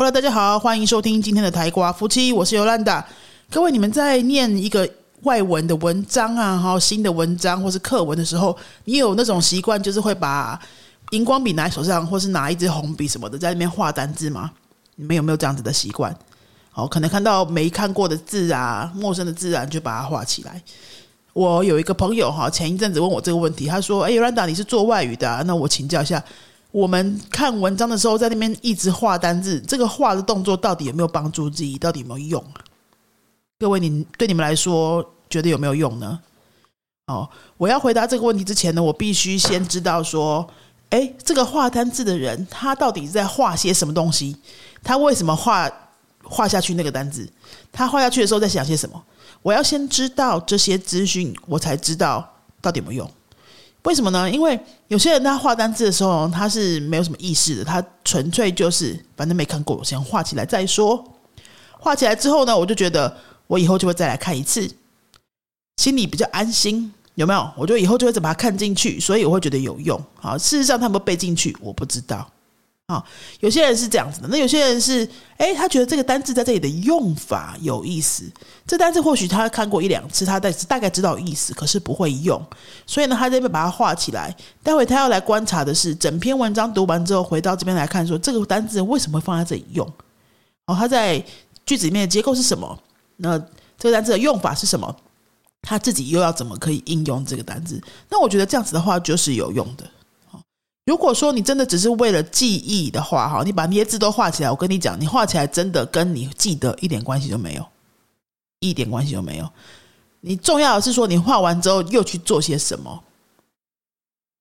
Hello，大家好，欢迎收听今天的台瓜夫妻，我是尤兰达。各位，你们在念一个外文的文章啊，哈，新的文章或是课文的时候，你有那种习惯，就是会把荧光笔拿在手上，或是拿一支红笔什么的，在那边画单字吗？你们有没有这样子的习惯？哦，可能看到没看过的字啊，陌生的字啊，就把它画起来。我有一个朋友哈，前一阵子问我这个问题，他说：“哎，尤兰达，你是做外语的，那我请教一下。”我们看文章的时候，在那边一直画单字，这个画的动作到底有没有帮助记忆？到底有没有用啊？各位，你对你们来说，觉得有没有用呢？哦，我要回答这个问题之前呢，我必须先知道说，哎，这个画单字的人，他到底在画些什么东西？他为什么画画下去那个单字？他画下去的时候在想些什么？我要先知道这些资讯，我才知道到底有没有用。为什么呢？因为有些人他画单字的时候，他是没有什么意识的，他纯粹就是反正没看过，我先画起来再说。画起来之后呢，我就觉得我以后就会再来看一次，心里比较安心，有没有？我就以后就会怎么把它看进去，所以我会觉得有用。好，事实上他们背进去，我不知道。啊，有些人是这样子的，那有些人是，哎，他觉得这个单字在这里的用法有意思。这单字或许他看过一两次，他大大概知道意思，可是不会用，所以呢，他这边把它画起来。待会他要来观察的是，整篇文章读完之后，回到这边来看，说这个单字为什么会放在这里用？哦，他在句子里面的结构是什么？那这个单字的用法是什么？他自己又要怎么可以应用这个单字？那我觉得这样子的话就是有用的。如果说你真的只是为了记忆的话，哈，你把那些字都画起来，我跟你讲，你画起来真的跟你记得一点关系都没有，一点关系都没有。你重要的是说，你画完之后又去做些什么，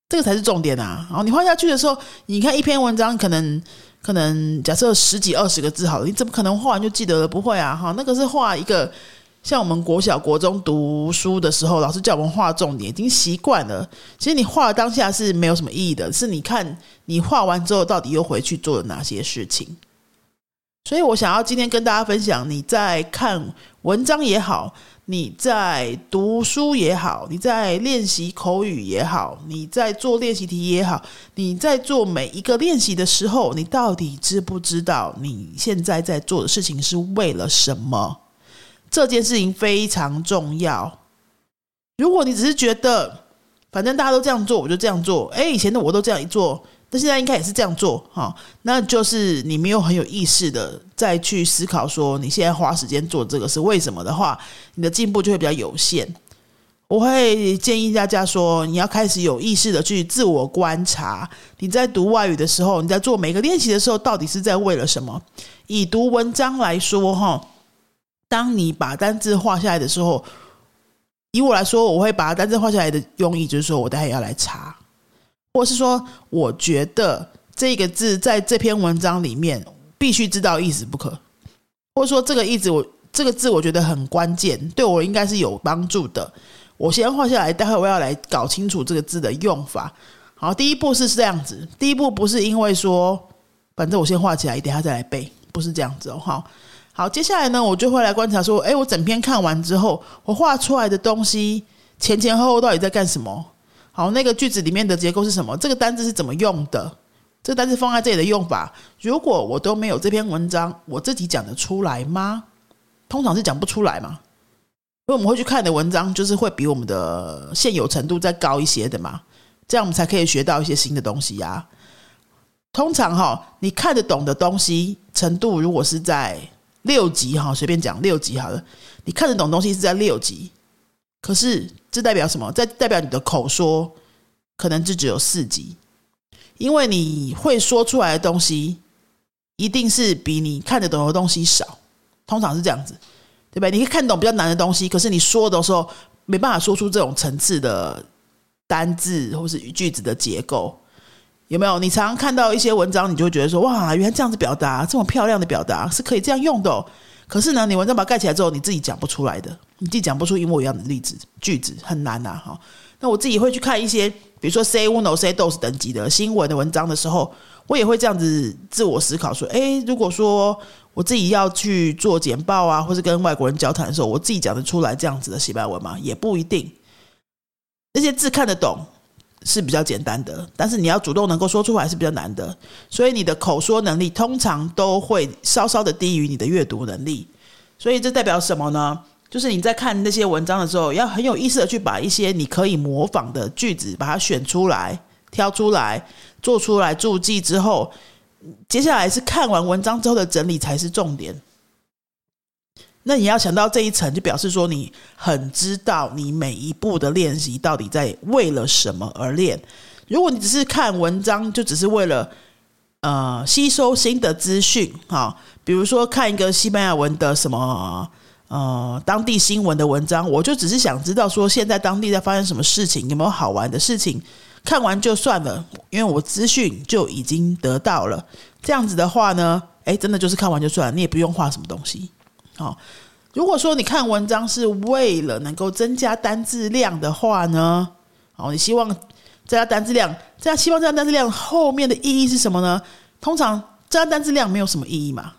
这个才是重点啊！然后你画下去的时候，你看一篇文章，可能可能假设十几二十个字好了，你怎么可能画完就记得了？不会啊，哈，那个是画一个。像我们国小、国中读书的时候，老师叫我们画重点，已经习惯了。其实你画当下是没有什么意义的，是你看你画完之后，到底又回去做了哪些事情。所以我想要今天跟大家分享：你在看文章也好，你在读书也好，你在练习口语也好，你在做练习题也好，你在做每一个练习的时候，你到底知不知道你现在在做的事情是为了什么？这件事情非常重要。如果你只是觉得，反正大家都这样做，我就这样做。哎，以前的我都这样一做，那现在应该也是这样做哈。那就是你没有很有意识的再去思考，说你现在花时间做这个是为什么的话，你的进步就会比较有限。我会建议大家说，你要开始有意识的去自我观察。你在读外语的时候，你在做每个练习的时候，到底是在为了什么？以读文章来说，哈。当你把单字画下来的时候，以我来说，我会把单字画下来的用意就是说，我待会要来查，或是说，我觉得这个字在这篇文章里面必须知道意思不可，或者说这个意思我这个字我觉得很关键，对我应该是有帮助的。我先画下来，待会我要来搞清楚这个字的用法。好，第一步是这样子，第一步不是因为说，反正我先画起来，等下再来背，不是这样子哦，好。好，接下来呢，我就会来观察说，哎，我整篇看完之后，我画出来的东西前前后后到底在干什么？好，那个句子里面的结构是什么？这个单字是怎么用的？这个单字放在这里的用法，如果我都没有这篇文章，我自己讲得出来吗？通常是讲不出来嘛，因为我们会去看的文章，就是会比我们的现有程度再高一些的嘛，这样我们才可以学到一些新的东西呀。通常哈，你看得懂的东西程度，如果是在六级哈，随便讲六级好了。你看得懂东西是在六级，可是这代表什么？在代表你的口说可能就只有四级，因为你会说出来的东西一定是比你看得懂的东西少，通常是这样子，对吧？你可以看懂比较难的东西，可是你说的时候没办法说出这种层次的单字或是句子的结构。有没有？你常常看到一些文章，你就会觉得说：“哇，原来这样子表达，这么漂亮的表达是可以这样用的。”可是呢，你文章把它盖起来之后，你自己讲不出来的，你自己讲不出一模一样的例子句子，很难啊。哈，那我自己会去看一些，比如说 “say uno say dos” 等级的新闻的文章的时候，我也会这样子自我思考说：“哎，如果说我自己要去做简报啊，或是跟外国人交谈的时候，我自己讲得出来这样子的西班牙文吗？也不一定。那些字看得懂。”是比较简单的，但是你要主动能够说出来是比较难的，所以你的口说能力通常都会稍稍的低于你的阅读能力。所以这代表什么呢？就是你在看那些文章的时候，要很有意识的去把一些你可以模仿的句子把它选出来、挑出来、做出来注记之后，接下来是看完文章之后的整理才是重点。那你要想到这一层，就表示说你很知道你每一步的练习到底在为了什么而练。如果你只是看文章，就只是为了呃吸收新的资讯，哈，比如说看一个西班牙文的什么呃当地新闻的文章，我就只是想知道说现在当地在发生什么事情，有没有好玩的事情，看完就算了，因为我资讯就已经得到了。这样子的话呢，诶，真的就是看完就算了，你也不用画什么东西。好，如果说你看文章是为了能够增加单字量的话呢，哦，你希望增加单字量，这样希望增加单字量后面的意义是什么呢？通常增加单字量没有什么意义嘛。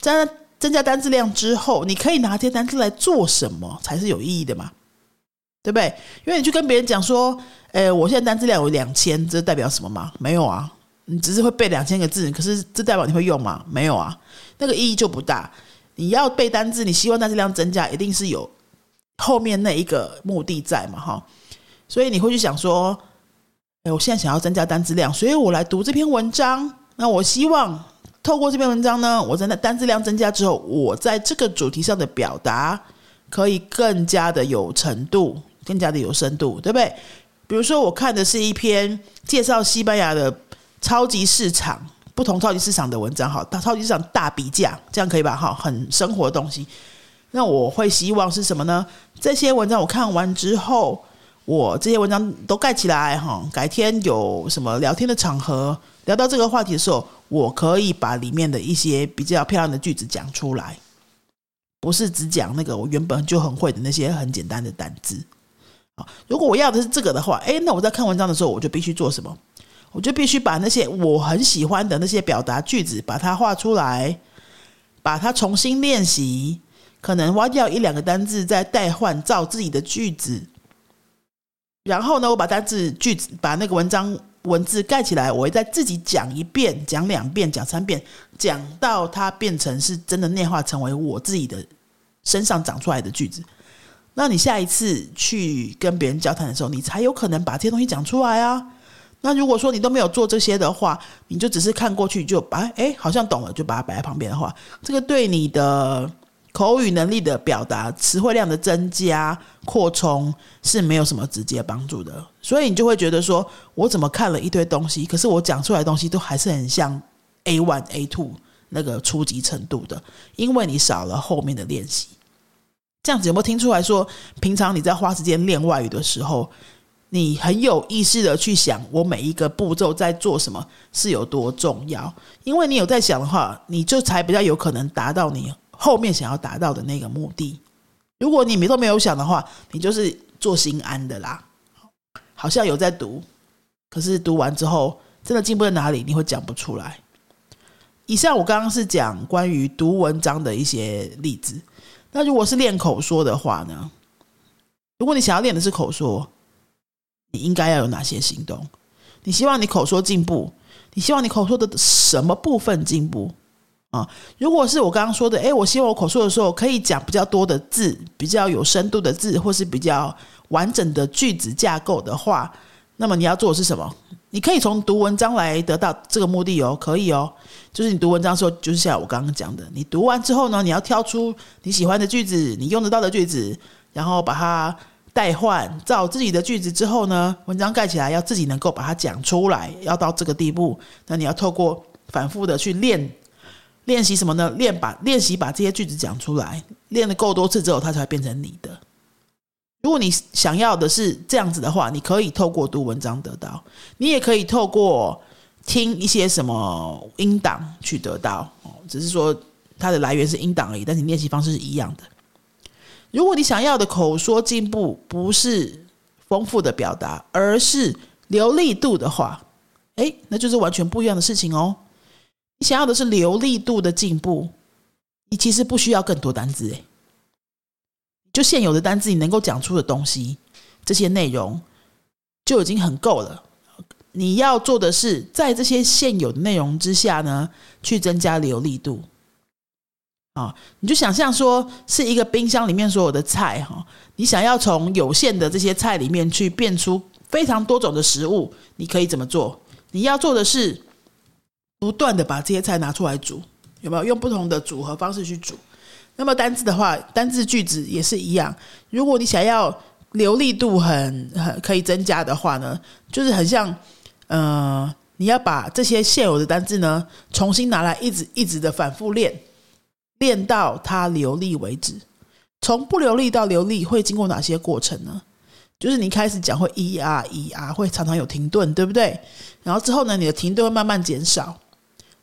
增加增加单字量之后，你可以拿这些单字来做什么才是有意义的嘛？对不对？因为你去跟别人讲说，诶，我现在单字量有两千，这代表什么吗？没有啊，你只是会背两千个字，可是这代表你会用吗？没有啊，那个意义就不大。你要背单字，你希望单字量增加，一定是有后面那一个目的在嘛？哈，所以你会去想说，哎，我现在想要增加单字量，所以我来读这篇文章。那我希望透过这篇文章呢，我真的单字量增加之后，我在这个主题上的表达可以更加的有程度，更加的有深度，对不对？比如说，我看的是一篇介绍西班牙的超级市场。不同超级市场的文章，哈，大超级市场大比价，这样可以吧？哈，很生活的东西。那我会希望是什么呢？这些文章我看完之后，我这些文章都盖起来，哈，改天有什么聊天的场合，聊到这个话题的时候，我可以把里面的一些比较漂亮的句子讲出来，不是只讲那个我原本就很会的那些很简单的单字。好，如果我要的是这个的话，诶，那我在看文章的时候，我就必须做什么？我就必须把那些我很喜欢的那些表达句子，把它画出来，把它重新练习，可能挖掉一两个单字，再代换造自己的句子。然后呢，我把单字句子把那个文章文字盖起来，我会再自己讲一遍、讲两遍、讲三遍，讲到它变成是真的内化成为我自己的身上长出来的句子。那你下一次去跟别人交谈的时候，你才有可能把这些东西讲出来啊。那如果说你都没有做这些的话，你就只是看过去就把哎好像懂了就把它摆在旁边的话，这个对你的口语能力的表达、词汇量的增加、扩充是没有什么直接帮助的。所以你就会觉得说，我怎么看了一堆东西，可是我讲出来的东西都还是很像 A one、A two 那个初级程度的，因为你少了后面的练习。这样子有没有听出来说，平常你在花时间练外语的时候？你很有意识的去想，我每一个步骤在做什么是有多重要，因为你有在想的话，你就才比较有可能达到你后面想要达到的那个目的。如果你没都没有想的话，你就是做心安的啦，好像有在读，可是读完之后真的进步在哪里，你会讲不出来。以上我刚刚是讲关于读文章的一些例子，那如果是练口说的话呢？如果你想要练的是口说。你应该要有哪些行动？你希望你口说进步？你希望你口说的什么部分进步啊？如果是我刚刚说的，诶，我希望我口说的时候可以讲比较多的字，比较有深度的字，或是比较完整的句子架构的话，那么你要做的是什么？你可以从读文章来得到这个目的哦，可以哦。就是你读文章的时候，就是像我刚刚讲的，你读完之后呢，你要挑出你喜欢的句子，你用得到的句子，然后把它。代换造自己的句子之后呢，文章盖起来要自己能够把它讲出来，要到这个地步，那你要透过反复的去练练习什么呢？练把练习把这些句子讲出来，练的够多次之后，它才会变成你的。如果你想要的是这样子的话，你可以透过读文章得到，你也可以透过听一些什么音档去得到哦，只是说它的来源是音档而已，但是练习方式是一样的。如果你想要的口说进步不是丰富的表达，而是流利度的话，哎，那就是完全不一样的事情哦。你想要的是流利度的进步，你其实不需要更多单字，哎，就现有的单字，你能够讲出的东西，这些内容，就已经很够了。你要做的是，在这些现有的内容之下呢，去增加流利度。啊，你就想象说，是一个冰箱里面所有的菜哈，你想要从有限的这些菜里面去变出非常多种的食物，你可以怎么做？你要做的是不断的把这些菜拿出来煮，有没有用不同的组合方式去煮？那么单字的话，单字句子也是一样。如果你想要流利度很很可以增加的话呢，就是很像。呃，你要把这些现有的单字呢，重新拿来，一直一直的反复练，练到它流利为止。从不流利到流利会经过哪些过程呢？就是你开始讲会一啊一啊，会常常有停顿，对不对？然后之后呢，你的停顿会慢慢减少。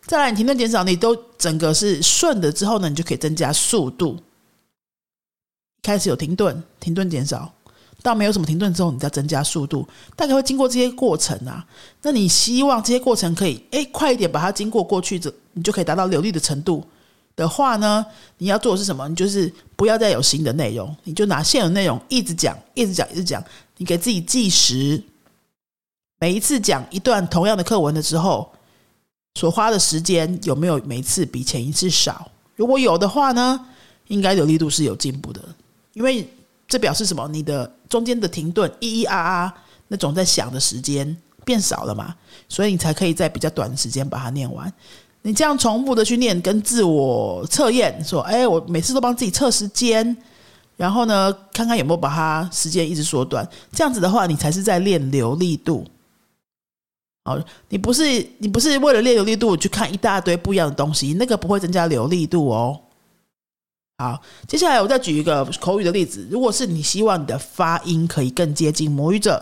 再来，你停顿减少，你都整个是顺的之后呢，你就可以增加速度。开始有停顿，停顿减少。到没有什么停顿之后，你再增加速度，大概会经过这些过程啊。那你希望这些过程可以诶快一点把它经过过去，这你就可以达到流利的程度的话呢，你要做的是什么？你就是不要再有新的内容，你就拿现有内容一直讲，一直讲，一直讲。你给自己计时，每一次讲一段同样的课文的时候，所花的时间有没有每一次比前一次少？如果有的话呢，应该有力度是有进步的，因为。这表示什么？你的中间的停顿，咿咿啊啊那种在想的时间变少了嘛？所以你才可以在比较短的时间把它念完。你这样重复的去念，跟自我测验说：“哎，我每次都帮自己测时间，然后呢，看看有没有把它时间一直缩短。”这样子的话，你才是在练流利度。哦，你不是你不是为了练流利度去看一大堆不一样的东西，那个不会增加流利度哦。好，接下来我再举一个口语的例子。如果是你希望你的发音可以更接近母语者，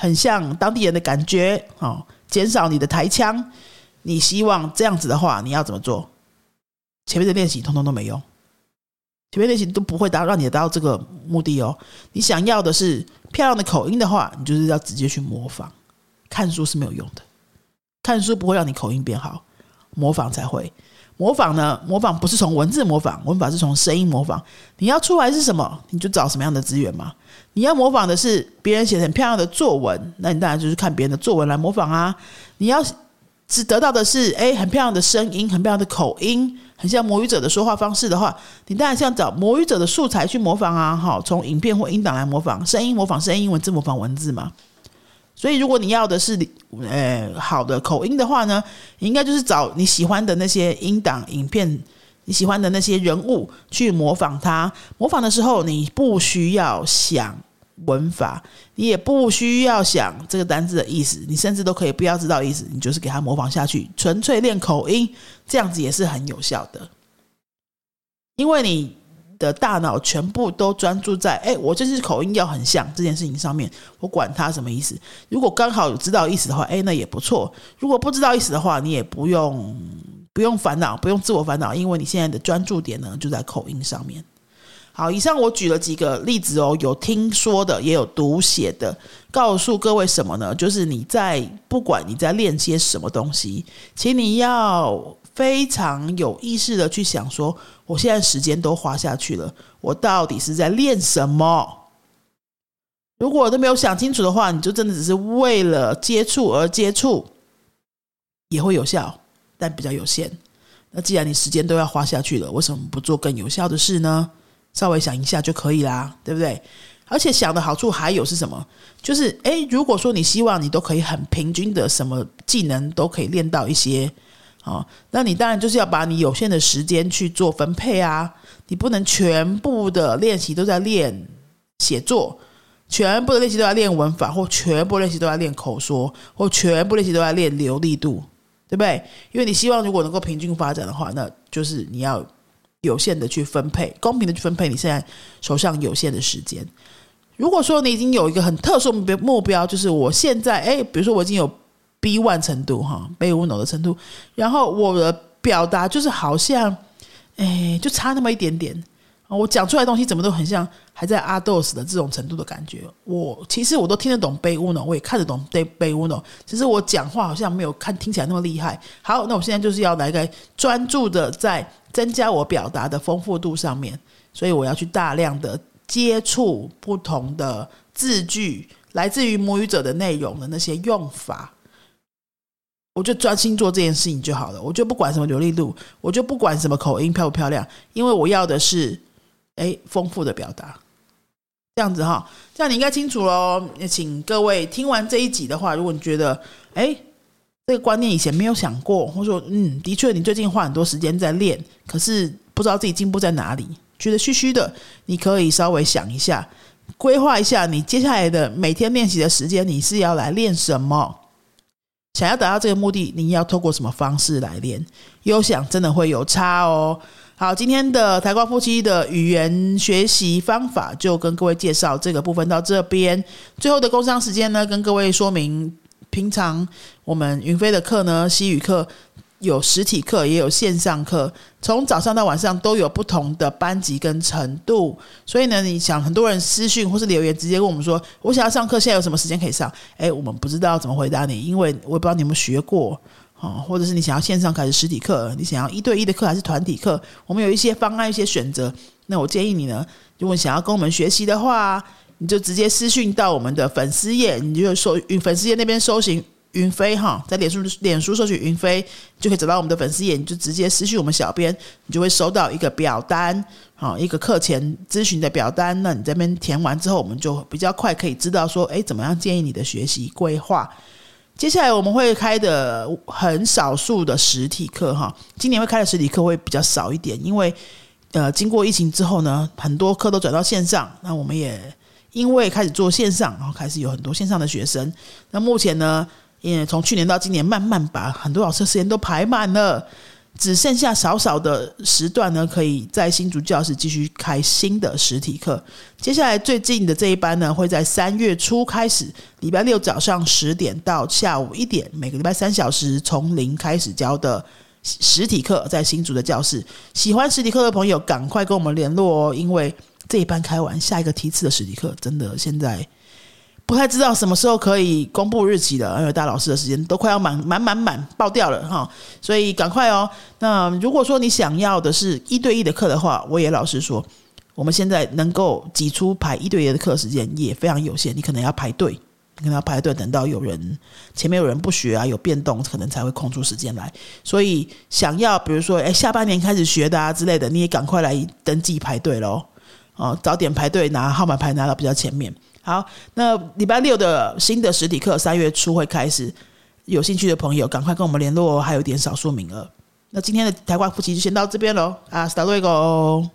很像当地人的感觉，哦，减少你的台腔，你希望这样子的话，你要怎么做？前面的练习通通都没用，前面练习都不会达让你达到这个目的哦。你想要的是漂亮的口音的话，你就是要直接去模仿。看书是没有用的，看书不会让你口音变好，模仿才会。模仿呢？模仿不是从文字模仿，文法是从声音模仿。你要出来是什么，你就找什么样的资源嘛。你要模仿的是别人写很漂亮的作文，那你当然就是看别人的作文来模仿啊。你要只得到的是诶很漂亮的声音，很漂亮的口音，很像魔语者的说话方式的话，你当然是要找魔语者的素材去模仿啊。好，从影片或音档来模仿，声音模仿声音，文字模仿文字嘛。所以，如果你要的是呃好的口音的话呢，你应该就是找你喜欢的那些音档、影片，你喜欢的那些人物去模仿他。模仿的时候，你不需要想文法，你也不需要想这个单字的意思，你甚至都可以不要知道意思，你就是给他模仿下去，纯粹练口音，这样子也是很有效的，因为你。的大脑全部都专注在哎，我这是口音要很像这件事情上面，我管它什么意思。如果刚好有知道意思的话，哎，那也不错。如果不知道意思的话，你也不用不用烦恼，不用自我烦恼，因为你现在的专注点呢就在口音上面。好，以上我举了几个例子哦，有听说的，也有读写的，告诉各位什么呢？就是你在不管你在练些什么东西，请你要。非常有意识的去想说，我现在时间都花下去了，我到底是在练什么？如果都没有想清楚的话，你就真的只是为了接触而接触，也会有效，但比较有限。那既然你时间都要花下去了，为什么不做更有效的事呢？稍微想一下就可以啦，对不对？而且想的好处还有是什么？就是诶，如果说你希望你都可以很平均的，什么技能都可以练到一些。哦，那你当然就是要把你有限的时间去做分配啊！你不能全部的练习都在练写作，全部的练习都在练文法，或全部练习都在练口说，或全部练习都在练流利度，对不对？因为你希望如果能够平均发展的话，那就是你要有限的去分配，公平的去分配你现在手上有限的时间。如果说你已经有一个很特殊目标，目标就是我现在，哎，比如说我已经有。B one 程度哈，背无脑的程度，然后我的表达就是好像，哎，就差那么一点点我讲出来的东西怎么都很像还在阿斗斯的这种程度的感觉。我其实我都听得懂背无脑，我也看得懂背背无脑，只是我讲话好像没有看听起来那么厉害。好，那我现在就是要来个专注的在增加我表达的丰富度上面，所以我要去大量的接触不同的字句，来自于母语者的内容的那些用法。我就专心做这件事情就好了，我就不管什么流利度，我就不管什么口音漂不漂亮，因为我要的是，哎，丰富的表达。这样子哈，这样你应该清楚喽。也请各位听完这一集的话，如果你觉得，哎，这个观念以前没有想过，或者说，嗯，的确你最近花很多时间在练，可是不知道自己进步在哪里，觉得虚虚的，你可以稍微想一下，规划一下你接下来的每天练习的时间，你是要来练什么？想要达到这个目的，你要透过什么方式来练？有想真的会有差哦。好，今天的台瓜夫妻的语言学习方法就跟各位介绍这个部分到这边。最后的工商时间呢，跟各位说明，平常我们云飞的课呢，西语课。有实体课，也有线上课，从早上到晚上都有不同的班级跟程度。所以呢，你想很多人私讯或是留言，直接跟我们说：“我想要上课，现在有什么时间可以上？”哎，我们不知道怎么回答你，因为我也不知道你有没有学过哦，或者是你想要线上开始实体课，你想要一对一的课还是团体课？我们有一些方案，一些选择。那我建议你呢，如果想要跟我们学习的话，你就直接私讯到我们的粉丝页，你就搜粉丝页那边搜寻。云飞哈，在脸书脸书搜寻云飞，就可以找到我们的粉丝页，你就直接私讯我们小编，你就会收到一个表单，好一个课前咨询的表单。那你这边填完之后，我们就比较快可以知道说，哎，怎么样建议你的学习规划。接下来我们会开的很少数的实体课哈，今年会开的实体课会比较少一点，因为呃，经过疫情之后呢，很多课都转到线上，那我们也因为开始做线上，然后开始有很多线上的学生。那目前呢？也从去年到今年，慢慢把很多老师的时间都排满了，只剩下少少的时段呢，可以在新竹教室继续开新的实体课。接下来最近的这一班呢，会在三月初开始，礼拜六早上十点到下午一点，每个礼拜三小时，从零开始教的实体课，在新竹的教室。喜欢实体课的朋友，赶快跟我们联络哦，因为这一班开完，下一个梯次的实体课，真的现在。不太知道什么时候可以公布日期了，因为大老师的时间都快要满满满满爆掉了哈，所以赶快哦。那如果说你想要的是一对一的课的话，我也老实说，我们现在能够挤出排一对一的课时间也非常有限，你可能要排队，可能要排队等到有人前面有人不学啊，有变动，可能才会空出时间来。所以想要比如说哎下半年开始学的啊之类的，你也赶快来登记排队喽，哦早点排队拿号码牌拿到比较前面。好，那礼拜六的新的实体课三月初会开始，有兴趣的朋友赶快跟我们联络，还有点少数名额。那今天的台湾夫妻就先到这边喽，啊，Start 一个哦。